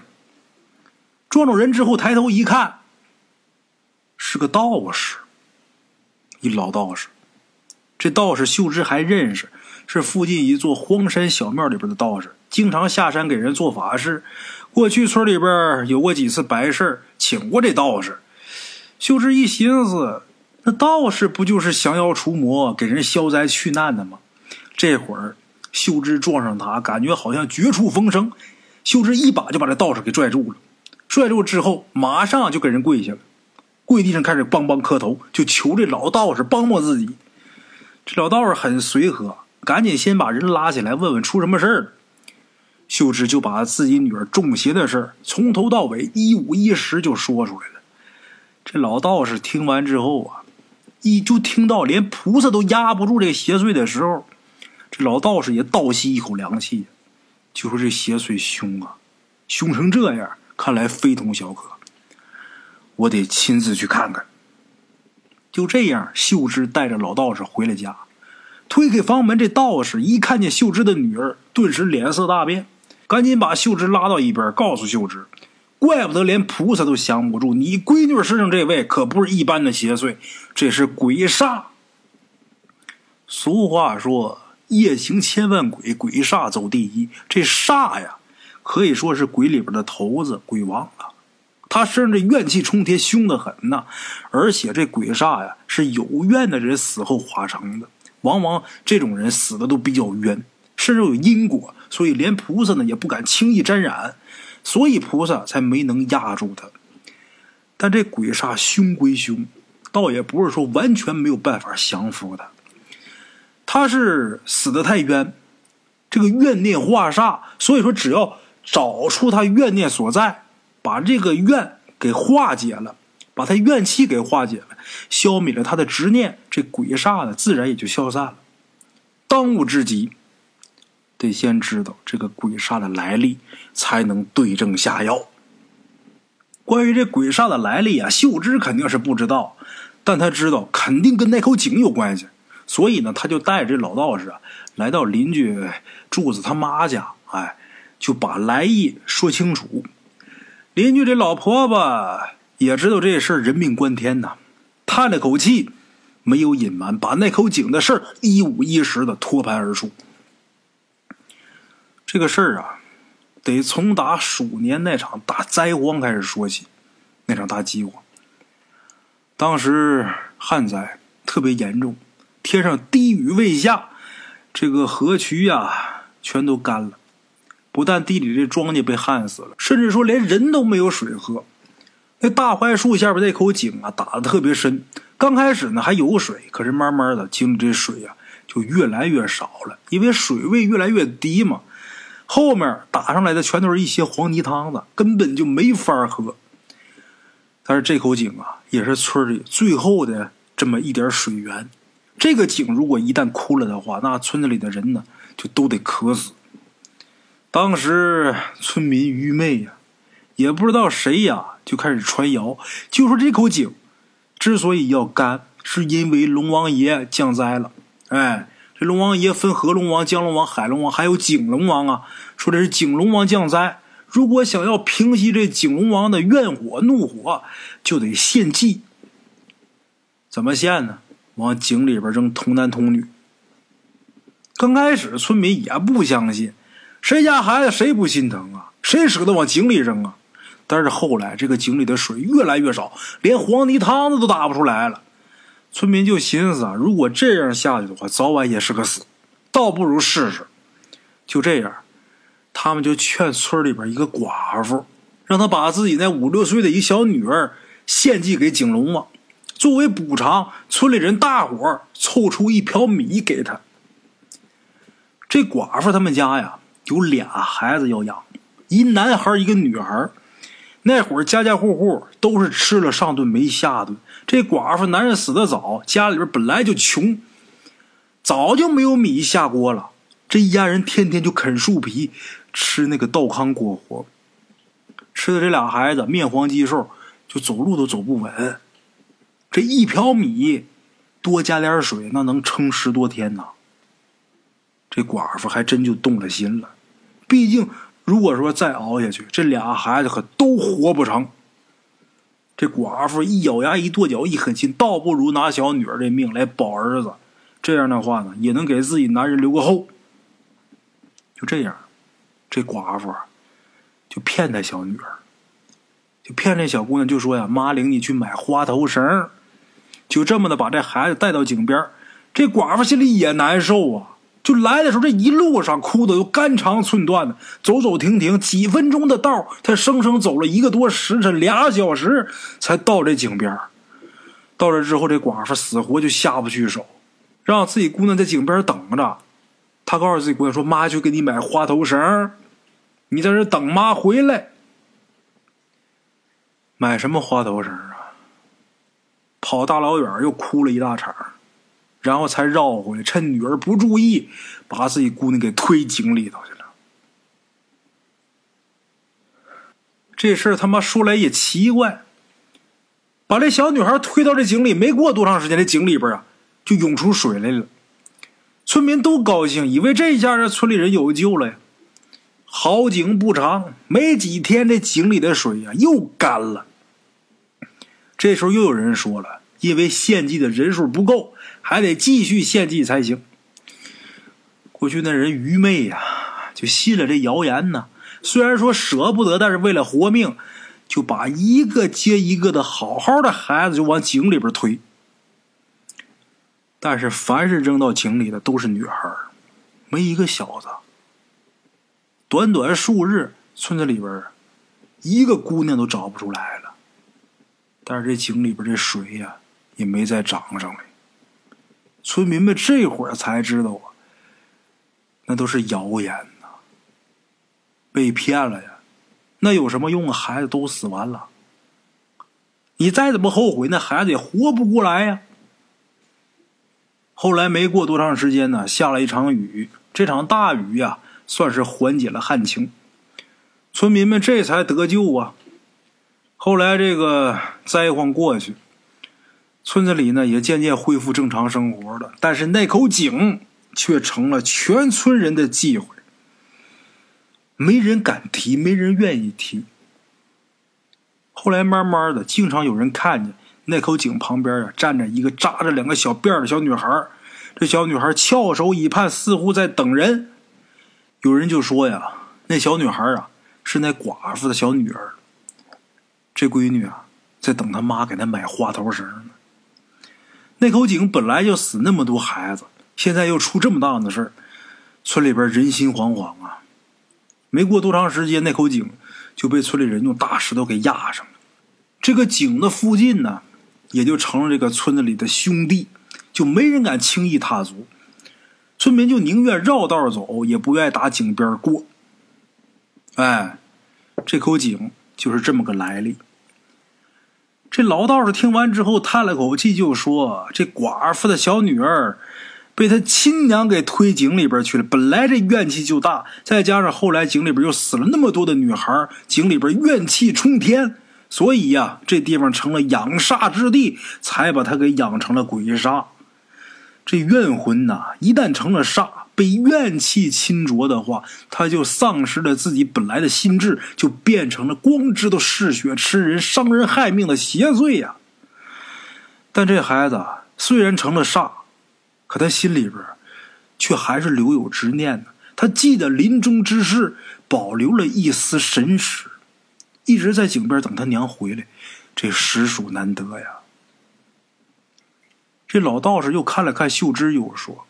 撞着人之后，抬头一看，是个道士，一老道士。这道士秀芝还认识，是附近一座荒山小庙里边的道士，经常下山给人做法事。过去村里边有过几次白事请过这道士。秀芝一寻思，那道士不就是降妖除魔、给人消灾去难的吗？这会儿，秀芝撞上他，感觉好像绝处逢生。秀芝一把就把这道士给拽住了，拽住之后，马上就给人跪下了，跪地上开始梆梆磕头，就求这老道士帮帮自己。这老道士很随和，赶紧先把人拉起来，问问出什么事儿了。秀芝就把自己女儿中邪的事儿从头到尾一五一十就说出来了。这老道士听完之后啊，一就听到连菩萨都压不住这邪祟的时候，这老道士也倒吸一口凉气，就说这邪祟凶啊，凶成这样，看来非同小可，我得亲自去看看。就这样，秀芝带着老道士回了家，推开房门，这道士一看见秀芝的女儿，顿时脸色大变，赶紧把秀芝拉到一边，告诉秀芝：“怪不得连菩萨都降不住，你闺女身上这位可不是一般的邪祟，这是鬼煞。俗话说，夜行千万鬼，鬼煞走第一。这煞呀，可以说是鬼里边的头子，鬼王啊。”他身上这怨气冲天，凶得很呐！而且这鬼煞呀，是有怨的人死后化成的，往往这种人死的都比较冤，甚至有因果，所以连菩萨呢也不敢轻易沾染，所以菩萨才没能压住他。但这鬼煞凶归凶，倒也不是说完全没有办法降服他。他是死的太冤，这个怨念化煞，所以说只要找出他怨念所在。把这个怨给化解了，把他怨气给化解了，消灭了他的执念，这鬼煞呢，自然也就消散了。当务之急，得先知道这个鬼煞的来历，才能对症下药。关于这鬼煞的来历啊，秀芝肯定是不知道，但他知道肯定跟那口井有关系，所以呢，他就带着这老道士啊，来到邻居柱子他妈家，哎，就把来意说清楚。邻居这老婆婆也知道这事儿人命关天呐，叹了口气，没有隐瞒，把那口井的事儿一五一十的托盘而出。这个事儿啊，得从打鼠年那场大灾荒开始说起。那场大饥荒，当时旱灾特别严重，天上滴雨未下，这个河渠呀全都干了。不但地里这庄稼被旱死了，甚至说连人都没有水喝。那大槐树下边那口井啊，打的特别深。刚开始呢还有水，可是慢慢的井里这水呀就越来越少了，因为水位越来越低嘛。后面打上来的全都是一些黄泥汤子，根本就没法喝。但是这口井啊，也是村里最后的这么一点水源。这个井如果一旦枯了的话，那村子里的人呢就都得渴死。当时村民愚昧呀，也不知道谁呀，就开始传谣，就说这口井之所以要干，是因为龙王爷降灾了。哎，这龙王爷分河龙王、江龙王、海龙王，还有景龙王啊。说这是景龙王降灾，如果想要平息这景龙王的怨火怒火，就得献祭。怎么献呢？往井里边扔童男童女。刚开始村民也不相信。谁家孩子谁不心疼啊？谁舍得往井里扔啊？但是后来这个井里的水越来越少，连黄泥汤子都打不出来了。村民就寻思啊，如果这样下去的话，早晚也是个死，倒不如试试。就这样，他们就劝村里边一个寡妇，让他把自己那五六岁的一小女儿献祭给井龙王，作为补偿。村里人大伙凑出一瓢米给他。这寡妇他们家呀。有俩孩子要养，一男孩一个女孩那会儿家家户户都是吃了上顿没下顿。这寡妇男人死的早，家里边本来就穷，早就没有米下锅了。这一家人天天就啃树皮，吃那个稻糠过活，吃的这俩孩子面黄肌瘦，就走路都走不稳。这一瓢米多加点水，那能撑十多天呢。这寡妇还真就动了心了，毕竟。如果说再熬下去，这俩孩子可都活不成。这寡妇一咬牙一跺脚一狠心，倒不如拿小女儿的命来保儿子。这样的话呢，也能给自己男人留个后。就这样，这寡妇就骗他小女儿，就骗这小姑娘，就说呀：“妈领你去买花头绳。”就这么的把这孩子带到井边。这寡妇心里也难受啊。就来的时候，这一路上哭的都肝肠寸断的，走走停停，几分钟的道，他生生走了一个多时辰，俩小时才到这井边。到这之后，这寡妇死活就下不去手，让自己姑娘在井边等着。他告诉自己姑娘说：“妈去给你买花头绳，你在这等妈回来。”买什么花头绳啊？跑大老远又哭了一大场。然后才绕回来，趁女儿不注意，把自己姑娘给推井里头去了。这事儿他妈说来也奇怪，把这小女孩推到这井里，没过多长时间，这井里边啊就涌出水来了。村民都高兴，以为这下这村里人有救了呀。好景不长，没几天，这井里的水呀又干了。这时候又有人说了，因为献祭的人数不够。还得继续献祭才行。过去那人愚昧呀，就信了这谣言呢。虽然说舍不得，但是为了活命，就把一个接一个的好好的孩子就往井里边推。但是凡是扔到井里的都是女孩没一个小子。短短数日，村子里边一个姑娘都找不出来了。但是这井里边这水呀，也没再涨上来。村民们这会儿才知道啊，那都是谣言呐，被骗了呀！那有什么用啊？孩子都死完了，你再怎么后悔，那孩子也活不过来呀。后来没过多长时间呢，下了一场雨，这场大雨呀，算是缓解了旱情，村民们这才得救啊。后来这个灾荒过去。村子里呢也渐渐恢复正常生活了，但是那口井却成了全村人的忌讳，没人敢提，没人愿意提。后来慢慢的，经常有人看见那口井旁边啊站着一个扎着两个小辫的小女孩，这小女孩翘首以盼，似乎在等人。有人就说呀，那小女孩啊是那寡妇的小女儿，这闺女啊在等她妈给她买花头绳呢。那口井本来就死那么多孩子，现在又出这么大的事儿，村里边人心惶惶啊！没过多长时间，那口井就被村里人用大石头给压上了。这个井的附近呢，也就成了这个村子里的兄弟，就没人敢轻易踏足。村民就宁愿绕道走，也不愿意打井边过。哎，这口井就是这么个来历。这老道士听完之后叹了口气，就说：“这寡妇的小女儿被他亲娘给推井里边去了。本来这怨气就大，再加上后来井里边又死了那么多的女孩，井里边怨气冲天，所以呀，这地方成了养煞之地，才把他给养成了鬼煞。这怨魂呐，一旦成了煞。”被怨气侵着的话，他就丧失了自己本来的心智，就变成了光知道嗜血吃人、伤人害命的邪祟呀。但这孩子虽然成了煞，可他心里边却还是留有执念的。他记得临终之事，保留了一丝神识，一直在井边等他娘回来。这实属难得呀。这老道士又看了看秀芝，又说。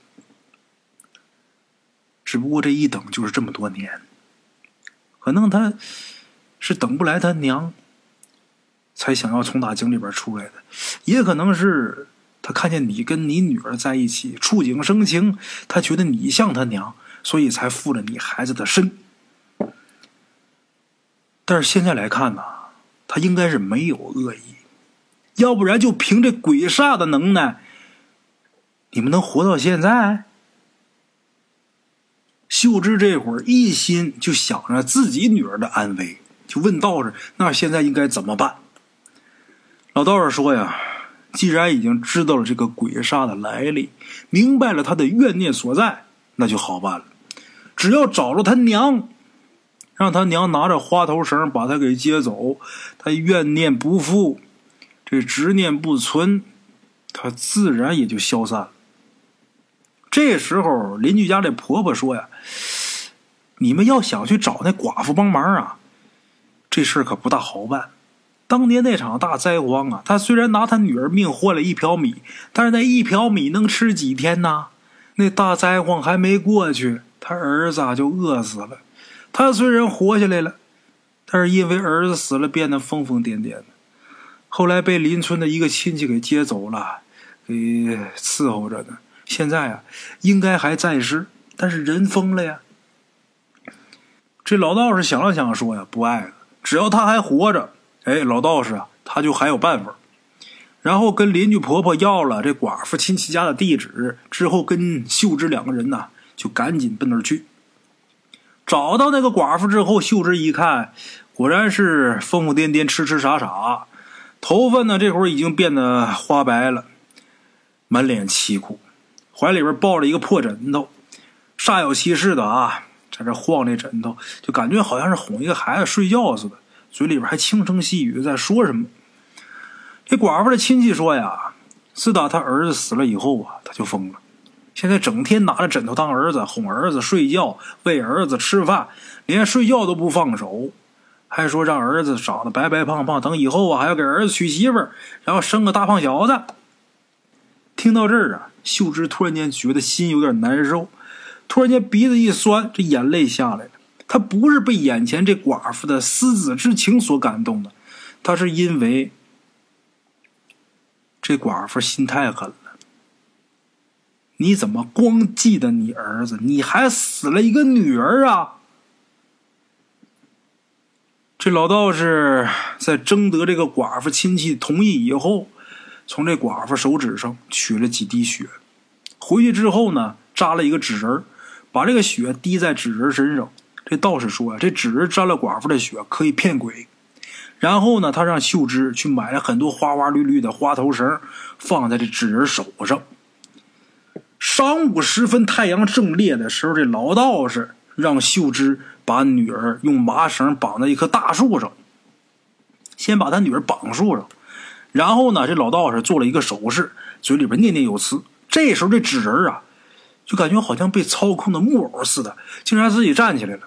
只不过这一等就是这么多年，可能他是等不来他娘，才想要从大井里边出来的，也可能是他看见你跟你女儿在一起触景生情，他觉得你像他娘，所以才附了你孩子的身。但是现在来看呢，他应该是没有恶意，要不然就凭这鬼煞的能耐，你们能活到现在？秀芝这会儿一心就想着自己女儿的安危，就问道士：“那现在应该怎么办？”老道士说：“呀，既然已经知道了这个鬼煞的来历，明白了他的怨念所在，那就好办了。只要找着他娘，让他娘拿着花头绳把他给接走，他怨念不复，这执念不存，他自然也就消散了。”这时候，邻居家的婆婆说：“呀，你们要想去找那寡妇帮忙啊，这事可不大好办。当年那场大灾荒啊，他虽然拿他女儿命换了一瓢米，但是那一瓢米能吃几天呢？那大灾荒还没过去，他儿子就饿死了。他虽然活下来了，但是因为儿子死了，变得疯疯癫癫的。后来被邻村的一个亲戚给接走了，给伺候着呢。”现在啊，应该还在世，但是人疯了呀。这老道士想了想说呀：“不爱了，只要他还活着，哎，老道士啊，他就还有办法。”然后跟邻居婆婆要了这寡妇亲戚家的地址，之后跟秀芝两个人呢，就赶紧奔那儿去。找到那个寡妇之后，秀芝一看，果然是疯疯癫癫、痴痴傻傻，头发呢这会儿已经变得花白了，满脸凄苦。怀里边抱着一个破枕头，煞有其事的啊，在这晃这枕头，就感觉好像是哄一个孩子睡觉似的，嘴里边还轻声细语在说什么。这寡妇的亲戚说呀，自打他儿子死了以后啊，他就疯了，现在整天拿着枕头当儿子，哄儿子睡觉，喂儿子吃饭，连睡觉都不放手，还说让儿子长得白白胖胖，等以后啊还要给儿子娶媳妇儿，然后生个大胖小子。听到这儿啊。秀芝突然间觉得心有点难受，突然间鼻子一酸，这眼泪下来了。她不是被眼前这寡妇的思子之情所感动的，她是因为这寡妇心太狠了。你怎么光记得你儿子，你还死了一个女儿啊？这老道士在征得这个寡妇亲戚同意以后。从这寡妇手指上取了几滴血，回去之后呢，扎了一个纸人把这个血滴在纸人身上。这道士说啊，这纸人沾了寡妇的血可以骗鬼。然后呢，他让秀芝去买了很多花花绿绿的花头绳，放在这纸人手上。晌午时分，太阳正烈的时候，这老道士让秀芝把女儿用麻绳绑在一棵大树上，先把他女儿绑树上。然后呢，这老道士做了一个手势，嘴里边念念有词。这时候，这纸人啊，就感觉好像被操控的木偶似的，竟然自己站起来了，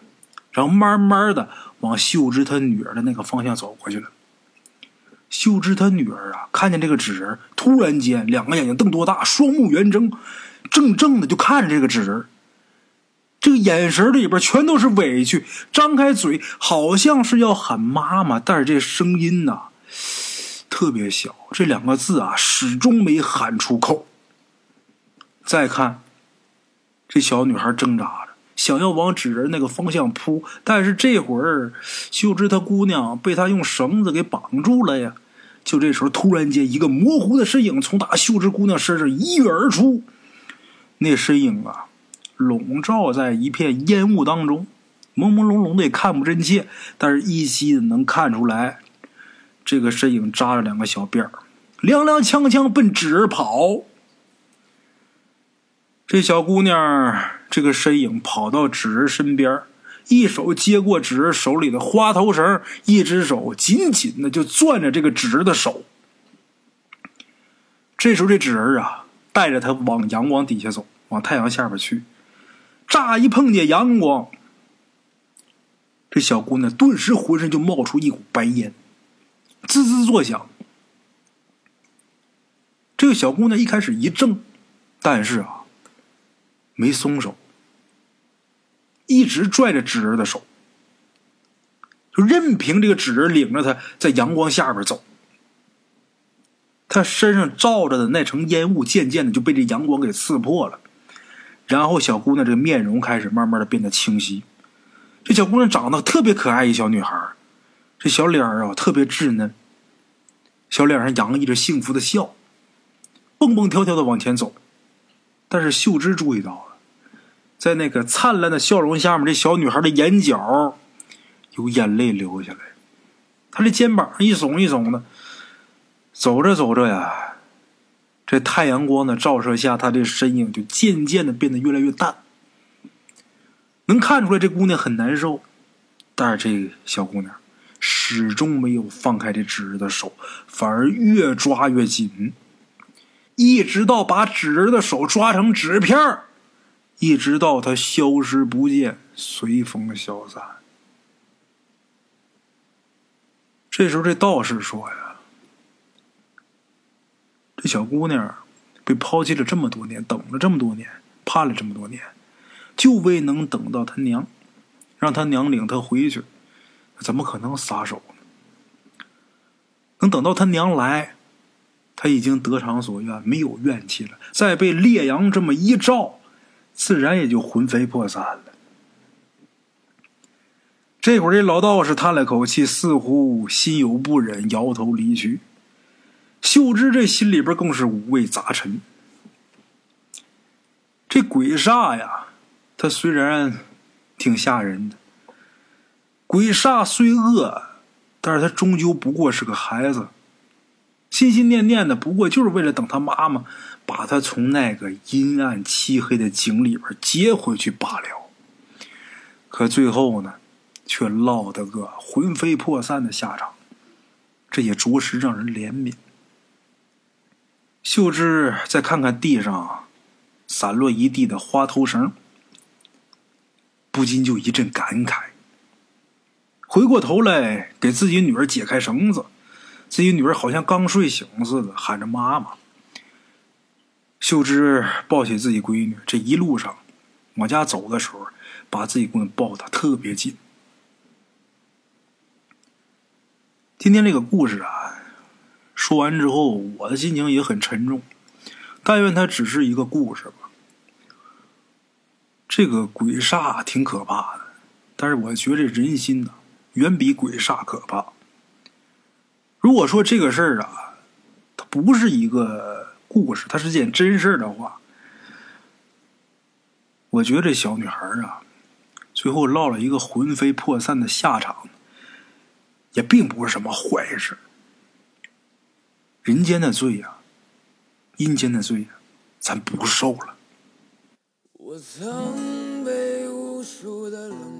然后慢慢的往秀芝他女儿的那个方向走过去了。秀芝他女儿啊，看见这个纸人，突然间两个眼睛瞪多大，双目圆睁，怔怔的就看着这个纸人，这个眼神里边全都是委屈，张开嘴好像是要喊妈妈，但是这声音呐。特别小，这两个字啊，始终没喊出口。再看，这小女孩挣扎着，想要往纸人那个方向扑，但是这会儿秀芝她姑娘被他用绳子给绑住了呀。就这时候，突然间，一个模糊的身影从打秀芝姑娘身上一跃而出，那身影啊，笼罩在一片烟雾当中，朦朦胧胧的也看不真切，但是依稀的能看出来。这个身影扎着两个小辫儿，踉踉跄跄奔纸人跑。这小姑娘这个身影跑到纸人身边，一手接过纸人手里的花头绳，一只手紧紧的就攥着这个纸人的手。这时候，这纸人啊，带着他往阳光底下走，往太阳下边去。乍一碰见阳光，这小姑娘顿时浑身就冒出一股白烟。滋滋作响。这个小姑娘一开始一怔，但是啊，没松手，一直拽着纸人的手，就任凭这个纸人领着她在阳光下边走。她身上罩着的那层烟雾渐渐的就被这阳光给刺破了，然后小姑娘这个面容开始慢慢的变得清晰。这小姑娘长得特别可爱，一小女孩这小脸啊特别稚嫩，小脸上洋溢着幸福的笑，蹦蹦跳跳的往前走。但是秀芝注意到了，在那个灿烂的笑容下面，这小女孩的眼角有眼泪流下来，她的肩膀一耸一耸的。走着走着呀，这太阳光的照射下，她的身影就渐渐的变得越来越淡。能看出来这姑娘很难受，但是这个小姑娘始终没有放开这纸人的手，反而越抓越紧。一直到把纸人的手抓成纸片一直到他消失不见，随风消散。这时候，这道士说呀：“这小姑娘被抛弃了这么多年，等了这么多年，盼了这么多年，就为能等到他娘，让他娘领她回去，怎么可能撒手呢？能等到他娘来。”他已经得偿所愿，没有怨气了。再被烈阳这么一照，自然也就魂飞魄散了。这会儿，这老道士叹了口气，似乎心有不忍，摇头离去。秀芝这心里边更是五味杂陈。这鬼煞呀，他虽然挺吓人的，鬼煞虽恶，但是他终究不过是个孩子。心心念念的，不过就是为了等他妈妈把他从那个阴暗漆黑的井里边接回去罢了。可最后呢，却落得个魂飞魄散的下场，这也着实让人怜悯。秀芝再看看地上散落一地的花头绳，不禁就一阵感慨。回过头来给自己女儿解开绳子。自己女儿好像刚睡醒似的，喊着妈妈。秀芝抱起自己闺女，这一路上往家走的时候，把自己闺女抱得特别紧。今天这个故事啊，说完之后，我的心情也很沉重。但愿它只是一个故事吧。这个鬼煞挺可怕的，但是我觉得人心呐，远比鬼煞可怕。如果说这个事儿啊，它不是一个故事，它是件真事儿的话，我觉得这小女孩啊，最后落了一个魂飞魄散的下场，也并不是什么坏事。人间的罪呀，阴间的罪呀，咱不受了。我曾被无数的冷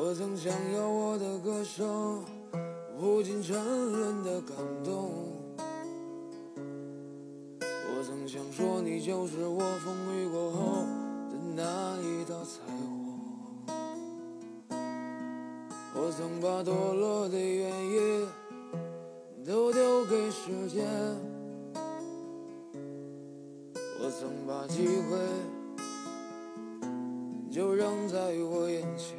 我曾想要我的歌声无尽沉沦的感动。我曾想说，你就是我风雨过后的那一道彩虹。我曾把堕落的原因都丢给时间，我曾把机会就扔在我眼前，